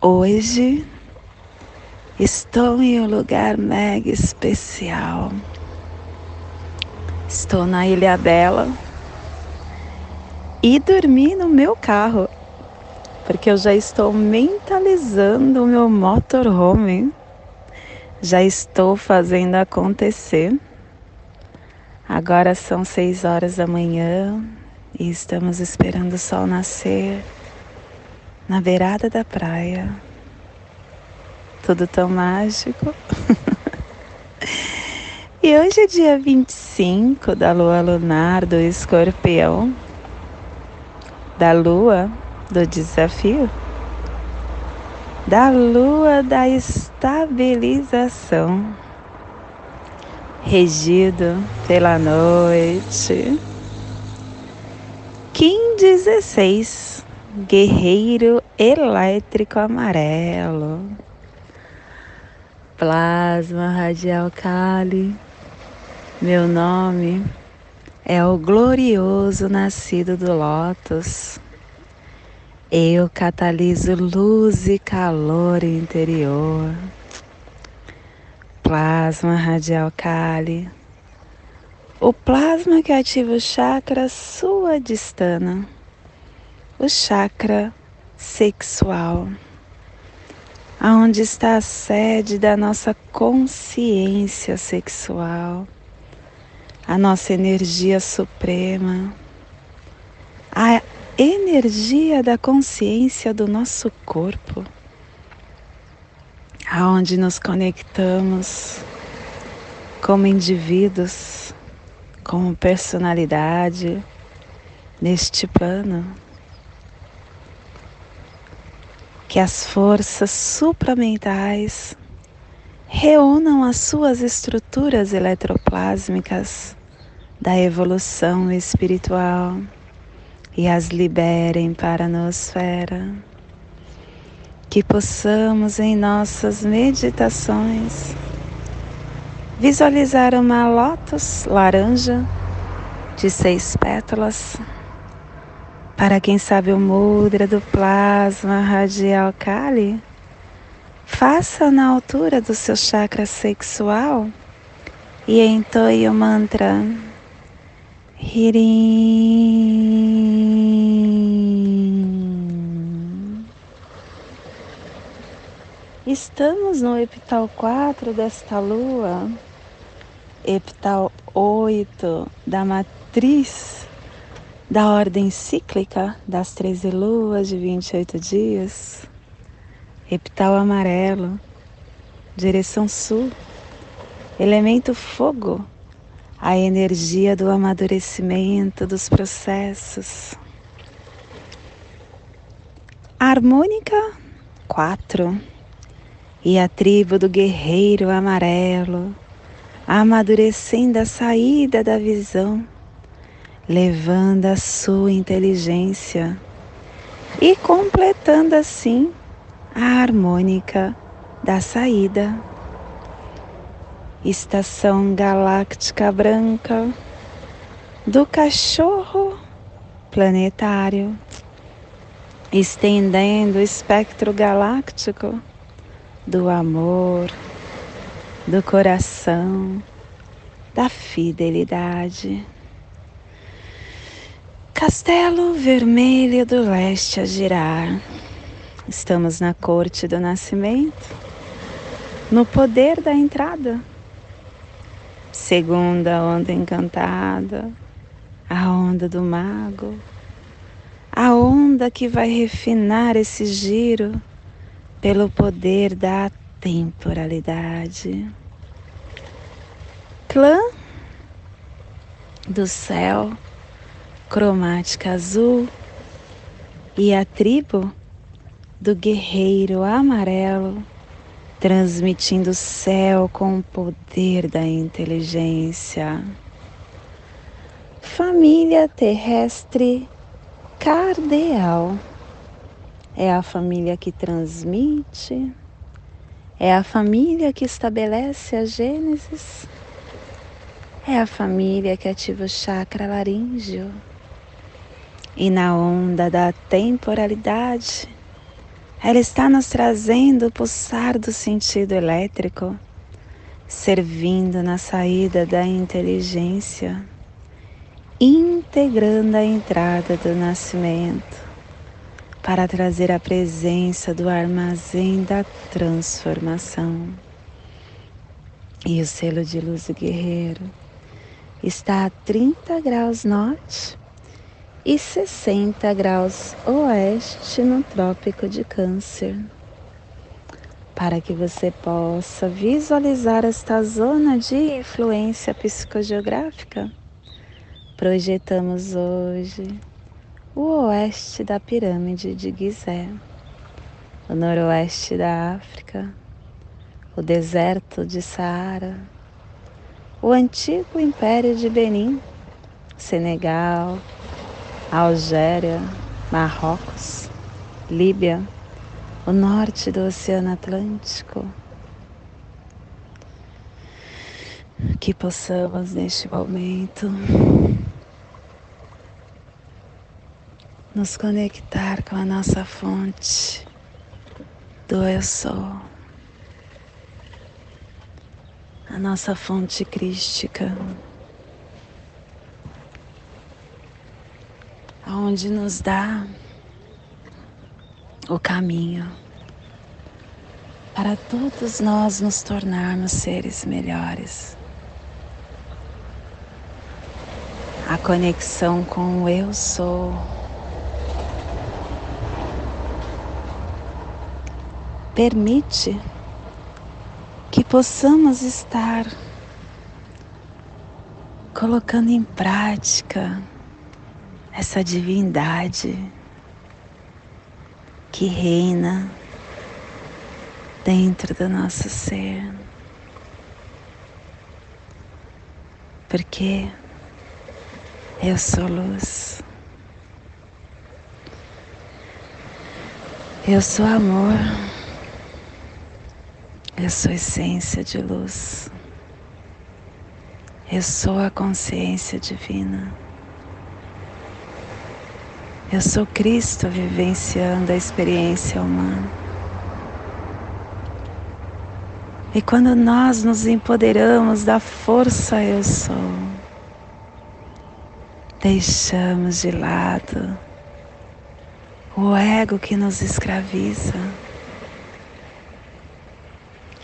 Hoje estou em um lugar mega especial. Estou na Ilha Bela e dormi no meu carro, porque eu já estou mentalizando o meu motorhome. Já estou fazendo acontecer. Agora são seis horas da manhã e estamos esperando o sol nascer na beirada da praia. Tudo tão mágico. e hoje é dia 25 da lua lunar do escorpião, da lua do desafio, da lua da estabilização, regido pela noite. Kim 16 Guerreiro Elétrico Amarelo. Plasma Radial Kali. Meu nome é o glorioso nascido do Lótus. Eu cataliso luz e calor interior. Plasma Radial Kali. O plasma que ativa o chakra sua distana o chakra sexual, aonde está a sede da nossa consciência sexual, a nossa energia suprema, a energia da consciência do nosso corpo, aonde nos conectamos como indivíduos, como personalidade neste plano que as forças supramentais reúnam as suas estruturas eletroplásmicas da evolução espiritual e as liberem para a nosfera. Que possamos em nossas meditações visualizar uma lótus laranja de seis pétalas para quem sabe o mudra do plasma radial Kali, faça na altura do seu chakra sexual e entoie o mantra Hirim. Estamos no epital 4 desta lua, epital 8 da matriz da ordem cíclica das 13 luas de 28 dias, epital amarelo, direção sul, elemento fogo, a energia do amadurecimento dos processos. Harmônica 4 e a tribo do guerreiro amarelo, amadurecendo a saída da visão levando a sua inteligência e completando assim a harmônica da saída. Estação galáctica branca do cachorro planetário, estendendo o espectro galáctico do amor, do coração, da fidelidade. Castelo Vermelho do Leste a girar. Estamos na corte do nascimento, no poder da entrada. Segunda onda encantada, a onda do mago, a onda que vai refinar esse giro pelo poder da temporalidade. Clã do céu cromática azul e a tribo do guerreiro amarelo, transmitindo o céu com o poder da inteligência. Família terrestre cardeal é a família que transmite, é a família que estabelece a Gênesis, é a família que ativa o chakra laríngeo. E na onda da temporalidade, ela está nos trazendo o pulsar do sentido elétrico, servindo na saída da inteligência, integrando a entrada do nascimento para trazer a presença do armazém da transformação. E o selo de luz guerreiro está a 30 graus norte e 60 graus oeste no Trópico de Câncer. Para que você possa visualizar esta zona de influência psicogeográfica, projetamos hoje o oeste da pirâmide de Gizé, o noroeste da África, o deserto de Saara, o antigo império de Benin, Senegal, Algéria, Marrocos, Líbia, o norte do Oceano Atlântico. Que possamos neste momento nos conectar com a nossa fonte do Eu Sou, a nossa fonte crística, onde nos dá o caminho para todos nós nos tornarmos seres melhores. A conexão com o Eu Sou permite que possamos estar colocando em prática essa divindade que reina dentro do nosso ser. Porque eu sou luz. Eu sou amor. Eu sou essência de luz. Eu sou a consciência divina. Eu sou Cristo vivenciando a experiência humana. E quando nós nos empoderamos da força eu sou, deixamos de lado o ego que nos escraviza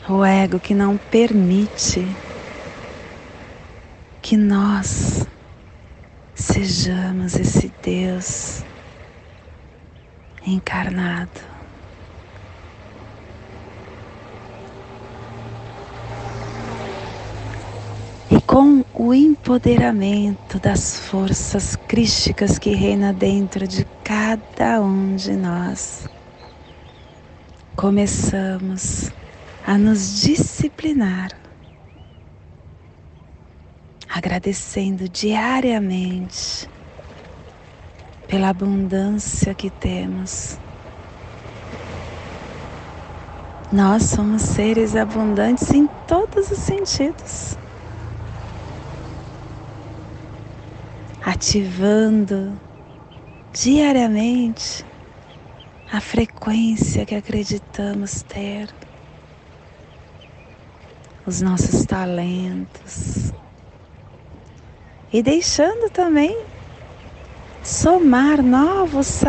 o ego que não permite que nós sejamos esse Deus encarnado. E com o empoderamento das forças crísticas que reina dentro de cada um de nós, começamos a nos disciplinar, agradecendo diariamente pela abundância que temos. Nós somos seres abundantes em todos os sentidos. Ativando diariamente a frequência que acreditamos ter os nossos talentos e deixando também somar novos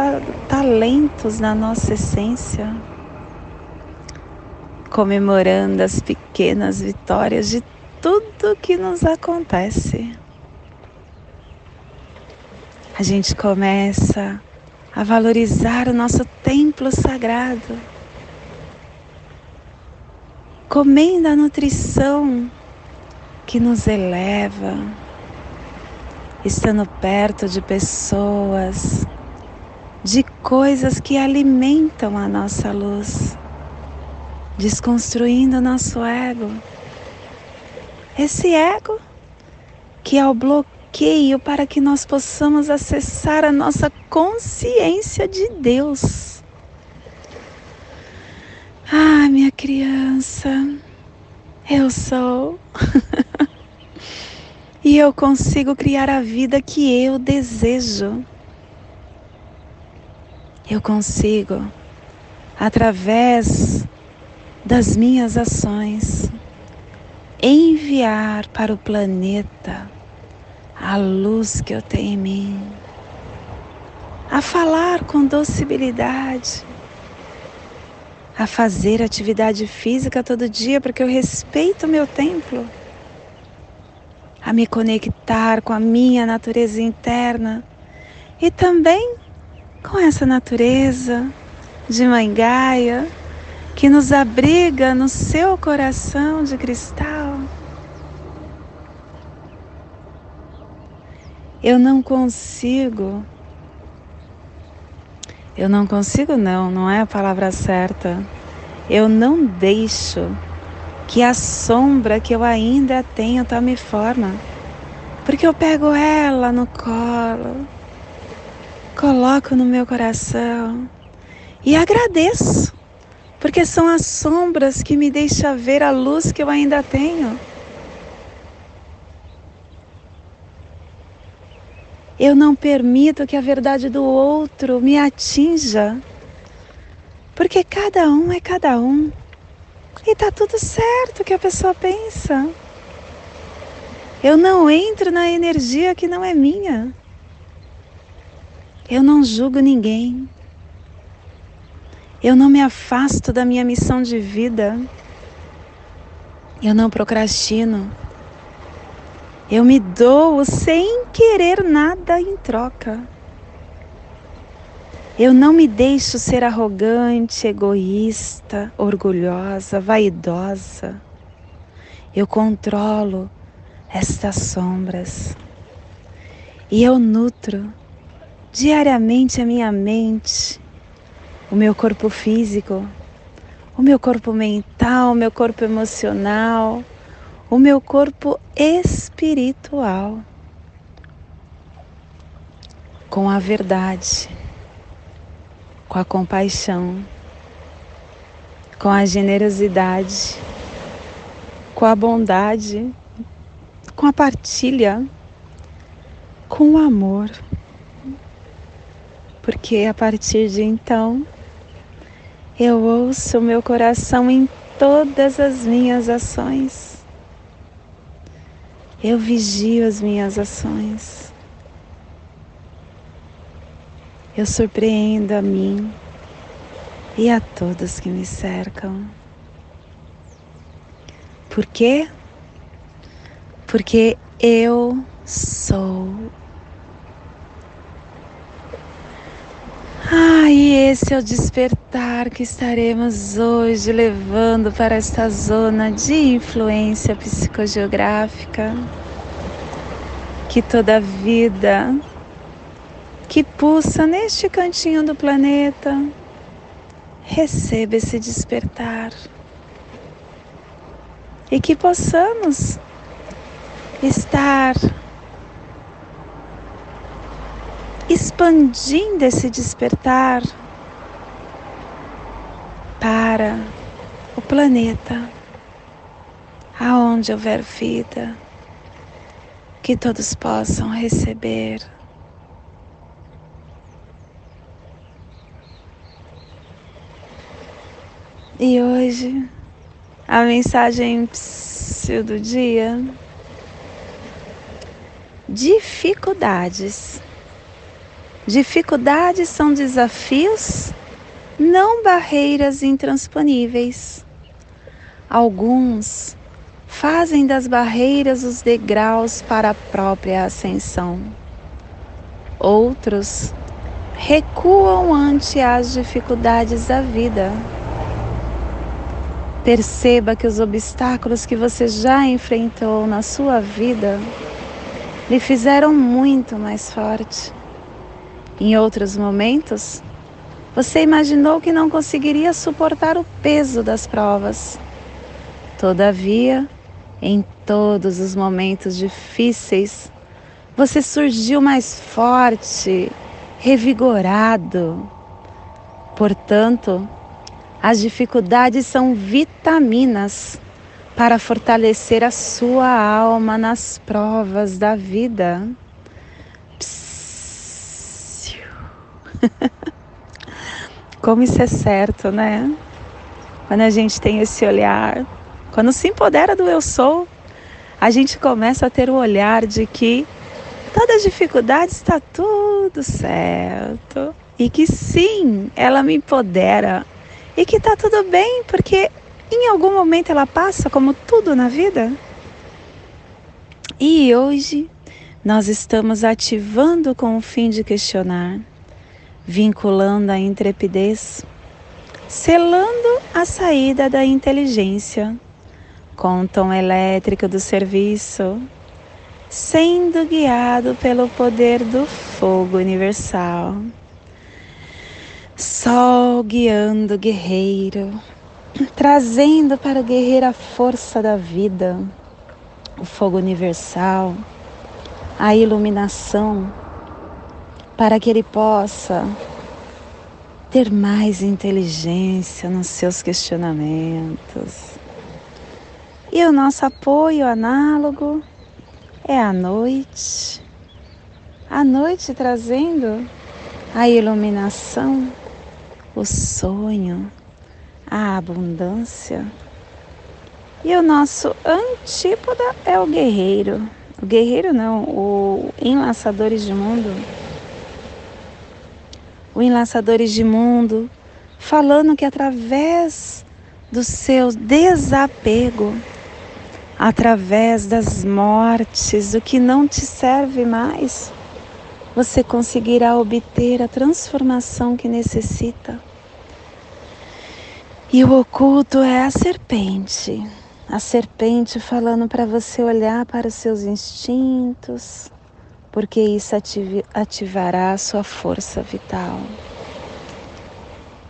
talentos na nossa essência, comemorando as pequenas vitórias de tudo que nos acontece. A gente começa a valorizar o nosso templo sagrado comendo a nutrição que nos eleva, estando perto de pessoas de coisas que alimentam a nossa luz, desconstruindo nosso ego. Esse ego que é o bloqueio para que nós possamos acessar a nossa consciência de Deus. Ah, minha criança, eu sou. e eu consigo criar a vida que eu desejo. Eu consigo, através das minhas ações, enviar para o planeta a luz que eu tenho em mim, a falar com docilidade, a fazer atividade física todo dia porque eu respeito o meu templo, a me conectar com a minha natureza interna e também com essa natureza de Mãe Gaia que nos abriga no seu coração de cristal. Eu não consigo eu não consigo, não, não é a palavra certa. Eu não deixo que a sombra que eu ainda tenho tome forma. Porque eu pego ela no colo, coloco no meu coração e agradeço, porque são as sombras que me deixam ver a luz que eu ainda tenho. Eu não permito que a verdade do outro me atinja, porque cada um é cada um. E tá tudo certo o que a pessoa pensa. Eu não entro na energia que não é minha. Eu não julgo ninguém. Eu não me afasto da minha missão de vida. Eu não procrastino. Eu me dou sem querer nada em troca. Eu não me deixo ser arrogante, egoísta, orgulhosa, vaidosa. Eu controlo estas sombras. E eu nutro diariamente a minha mente, o meu corpo físico, o meu corpo mental, o meu corpo emocional o meu corpo espiritual com a verdade, com a compaixão, com a generosidade, com a bondade, com a partilha, com o amor. Porque a partir de então eu ouço meu coração em todas as minhas ações. Eu vigio as minhas ações. Eu surpreendo a mim e a todos que me cercam. Por quê? Porque eu sou. Ah, e esse é o despertar que estaremos hoje levando para esta zona de influência psicogeográfica. Que toda vida que pulsa neste cantinho do planeta receba esse despertar e que possamos estar expandindo esse despertar para o planeta, aonde houver vida, que todos possam receber. E hoje, a mensagem do dia: dificuldades. Dificuldades são desafios, não barreiras intransponíveis. Alguns fazem das barreiras os degraus para a própria ascensão. Outros recuam ante as dificuldades da vida. Perceba que os obstáculos que você já enfrentou na sua vida lhe fizeram muito mais forte Em outros momentos, você imaginou que não conseguiria suportar o peso das provas. Todavia, em todos os momentos difíceis, você surgiu mais forte, revigorado. Portanto, as dificuldades são vitaminas para fortalecer a sua alma nas provas da vida. Como isso é certo, né? Quando a gente tem esse olhar, quando se empodera do eu sou, a gente começa a ter o olhar de que todas as dificuldades está tudo certo e que sim, ela me empodera e que está tudo bem porque em algum momento ela passa como tudo na vida. E hoje nós estamos ativando com o fim de questionar vinculando a intrepidez, selando a saída da inteligência com o tom elétrico do serviço, sendo guiado pelo poder do fogo universal. Sol guiando o guerreiro, trazendo para o guerreiro a força da vida, o fogo universal, a iluminação para que ele possa ter mais inteligência nos seus questionamentos. E o nosso apoio análogo é a noite. A noite trazendo a iluminação, o sonho, a abundância. E o nosso antípoda é o guerreiro. O guerreiro não, o enlaçadores de mundo o Enlaçadores de Mundo, falando que através do seu desapego, através das mortes, do que não te serve mais, você conseguirá obter a transformação que necessita. E o oculto é a serpente. A serpente falando para você olhar para os seus instintos, porque isso ativará a sua força vital.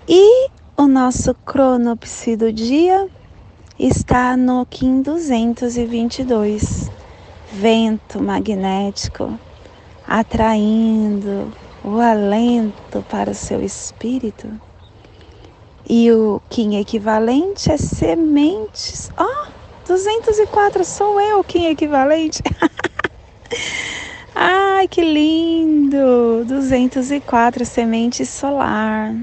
E o nosso cronopsi do dia está no Kim 222, vento magnético, atraindo o alento para o seu espírito. E o Kim equivalente é sementes. Ó, oh, 204 sou eu, Kim equivalente. Ai, que lindo! 204 semente solar.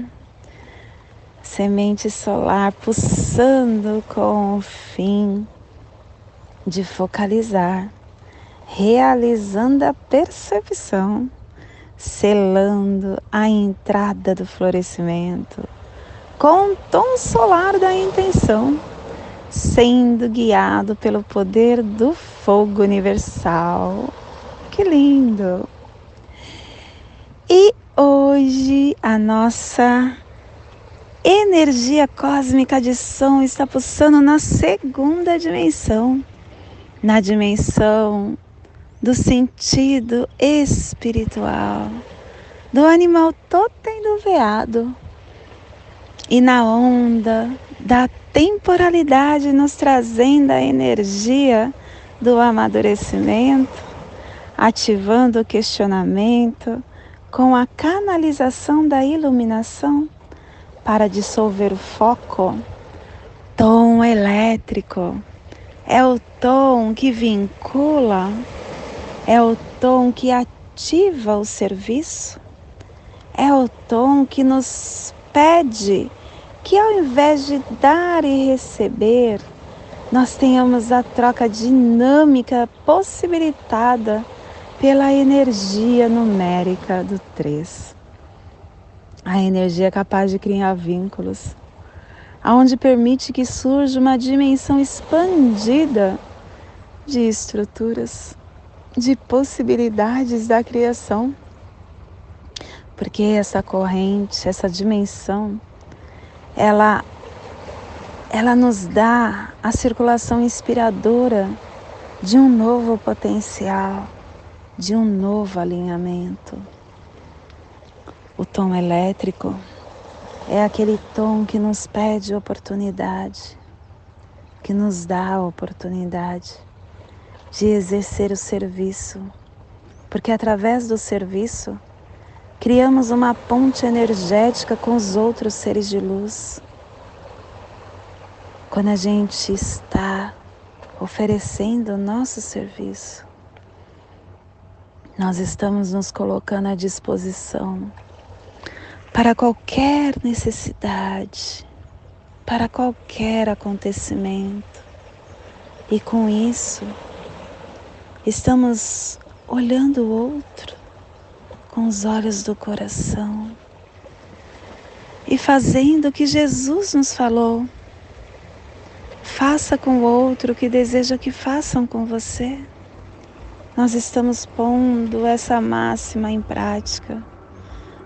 Semente solar pulsando com o fim de focalizar, realizando a percepção, selando a entrada do florescimento com o tom solar da intenção, sendo guiado pelo poder do fogo universal que lindo! E hoje a nossa energia cósmica de som está pulsando na segunda dimensão, na dimensão do sentido espiritual, do animal totem do veado e na onda da temporalidade nos trazendo a energia do amadurecimento ativando o questionamento com a canalização da iluminação para dissolver o foco. Tom elétrico é o tom que vincula, é o tom que ativa o serviço, é o tom que nos pede que ao invés de dar e receber, nós tenhamos a troca dinâmica possibilitada pela energia numérica do 3. A energia capaz de criar vínculos, aonde permite que surja uma dimensão expandida de estruturas, de possibilidades da criação. Porque essa corrente, essa dimensão, ela ela nos dá a circulação inspiradora de um novo potencial de um novo alinhamento. O tom elétrico é aquele tom que nos pede oportunidade, que nos dá a oportunidade de exercer o serviço, porque através do serviço criamos uma ponte energética com os outros seres de luz. Quando a gente está oferecendo o nosso serviço, nós estamos nos colocando à disposição para qualquer necessidade, para qualquer acontecimento. E com isso, estamos olhando o outro com os olhos do coração e fazendo o que Jesus nos falou. Faça com o outro o que deseja que façam com você. Nós estamos pondo essa máxima em prática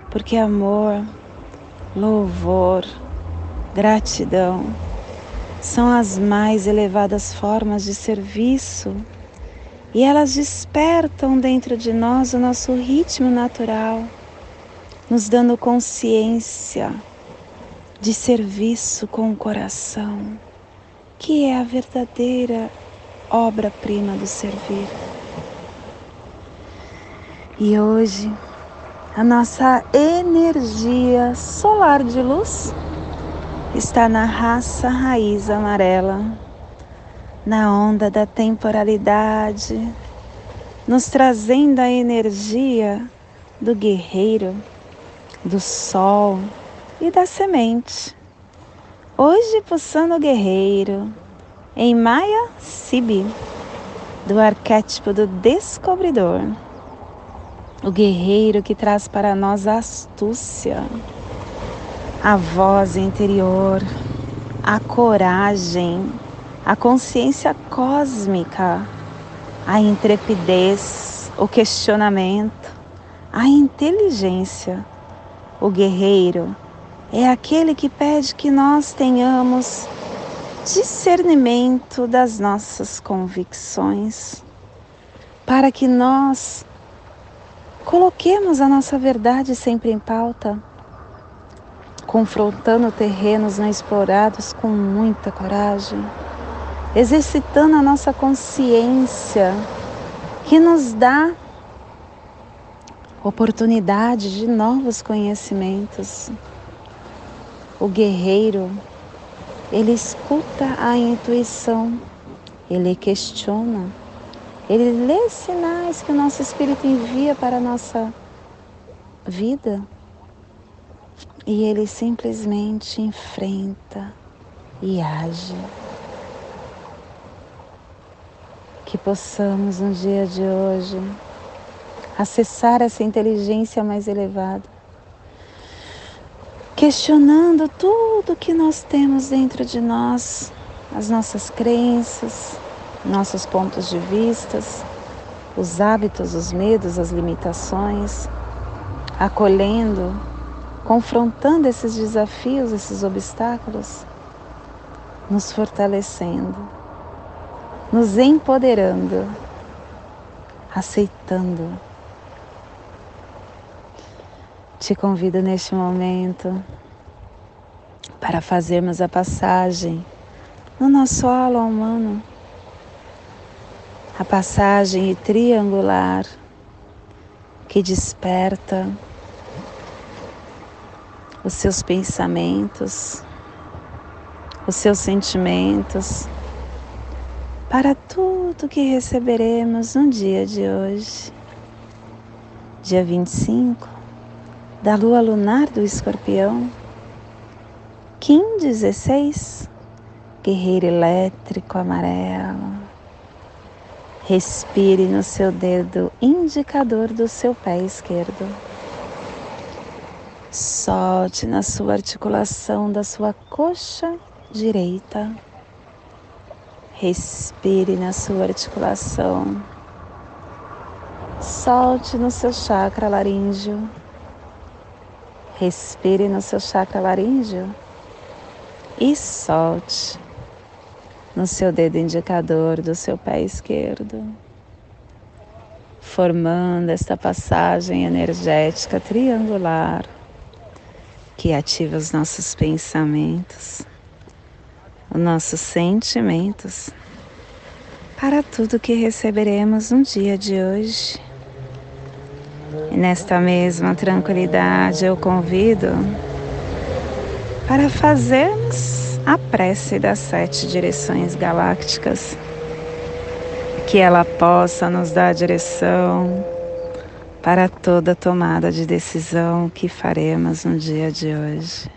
porque amor, louvor, gratidão são as mais elevadas formas de serviço e elas despertam dentro de nós o nosso ritmo natural, nos dando consciência de serviço com o coração, que é a verdadeira obra-prima do servir. E hoje a nossa energia solar de luz está na raça raiz amarela, na onda da temporalidade, nos trazendo a energia do guerreiro, do sol e da semente. Hoje pulsando o guerreiro, em Maya Sibi, do arquétipo do descobridor o guerreiro que traz para nós a astúcia, a voz interior, a coragem, a consciência cósmica, a intrepidez, o questionamento, a inteligência. O guerreiro é aquele que pede que nós tenhamos discernimento das nossas convicções, para que nós Coloquemos a nossa verdade sempre em pauta, confrontando terrenos não explorados com muita coragem, exercitando a nossa consciência, que nos dá oportunidade de novos conhecimentos. O guerreiro, ele escuta a intuição, ele questiona ele lê sinais que o nosso espírito envia para a nossa vida e ele simplesmente enfrenta e age. Que possamos no dia de hoje acessar essa inteligência mais elevada, questionando tudo que nós temos dentro de nós, as nossas crenças, nossos pontos de vistas, os hábitos, os medos, as limitações, acolhendo, confrontando esses desafios, esses obstáculos, nos fortalecendo, nos empoderando, aceitando. Te convido neste momento para fazermos a passagem no nosso halo humano a passagem triangular que desperta os seus pensamentos, os seus sentimentos para tudo que receberemos no dia de hoje, dia 25 da lua lunar do escorpião, Kim 16, guerreiro elétrico amarelo Respire no seu dedo indicador do seu pé esquerdo. Solte na sua articulação da sua coxa direita. Respire na sua articulação. Solte no seu chakra laríngeo. Respire no seu chakra laríngeo e solte no seu dedo indicador do seu pé esquerdo, formando esta passagem energética triangular que ativa os nossos pensamentos, os nossos sentimentos, para tudo que receberemos no dia de hoje. E nesta mesma tranquilidade eu convido para fazermos a prece das sete direções galácticas, que ela possa nos dar direção para toda tomada de decisão que faremos no dia de hoje.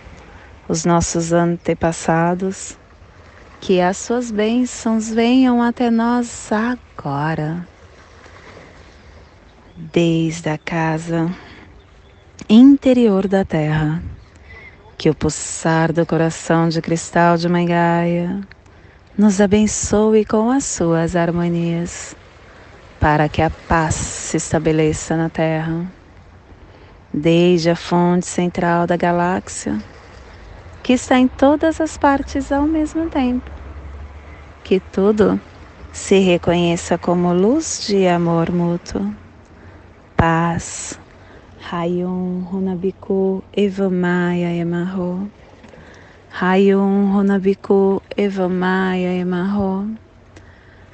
os nossos antepassados, que as suas bênçãos venham até nós agora. Desde a casa interior da Terra que o pulsar do coração de cristal de Mãe Gaia nos abençoe com as suas harmonias, para que a paz se estabeleça na Terra, desde a fonte central da galáxia, que está em todas as partes ao mesmo tempo, que tudo se reconheça como luz de amor mútuo, paz, Rayon Runabiku Evamaya Emarro. Rayon Runabiku Evamaya Emarro.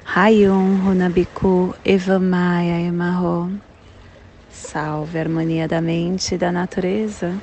Rayon Runabiku Evamaya Emarro. Salve a harmonia da mente e da natureza.